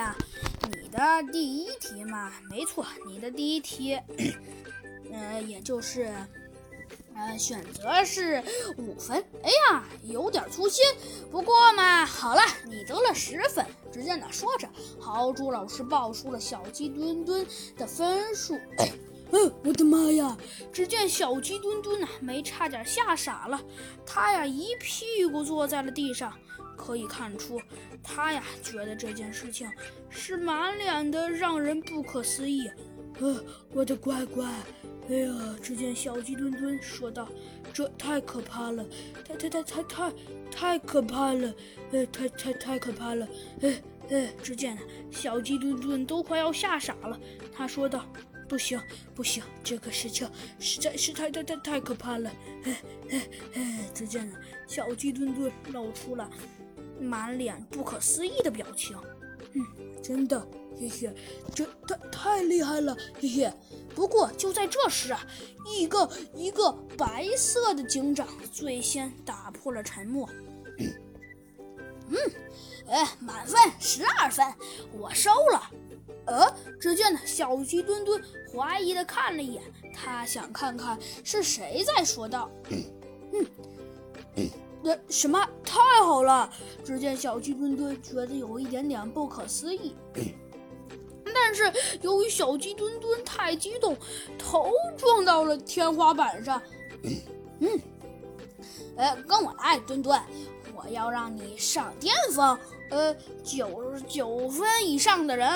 呀，你的第一题嘛，没错，你的第一题，呃，也就是，呃，选择是五分。哎呀，有点粗心，不过嘛，好了，你得了十分。只见他说着，豪猪老师报出了小鸡墩墩的分数。嗯，我的妈呀！只见小鸡墩墩呐，没差点吓傻了，他呀一屁股坐在了地上。可以看出，他呀觉得这件事情是满脸的让人不可思议。呃，我的乖乖，哎呀！只见小鸡墩墩说道：“这太可怕了，太太太太太太可怕了，呃，太太太可怕了。”哎哎，只见小鸡墩墩都快要吓傻了。他说道。不行，不行，这个事情实在是太太太太可怕了！哎哎哎！只见小鸡墩墩露出了满脸不可思议的表情。嗯，真的，嘿嘿，这太太厉害了，嘿嘿。不过就在这时啊，一个一个白色的警长最先打破了沉默。嗯，哎，满分十二分，我收了。呃，只见呢，小鸡墩墩怀疑的看了一眼，他想看看是谁在说道：“嗯，那什么太好了！”只见小鸡墩墩觉得有一点点不可思议，但是由于小鸡墩墩太激动，头撞到了天花板上。嗯，呃，跟我来，墩墩。我要让你上巅峰，呃，九十九分以上的人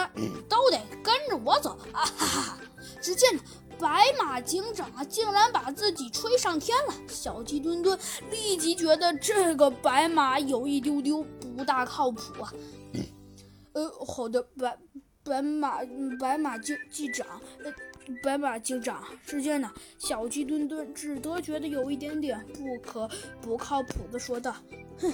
都得跟着我走啊！哈哈！只见白马警长啊，竟然把自己吹上天了。小鸡墩墩立即觉得这个白马有一丢丢不大靠谱啊！呃，好的，白白马白马警警长，呃，白马警长。只见呢，小鸡墩墩只得觉得有一点点不可不靠谱的说道。哼，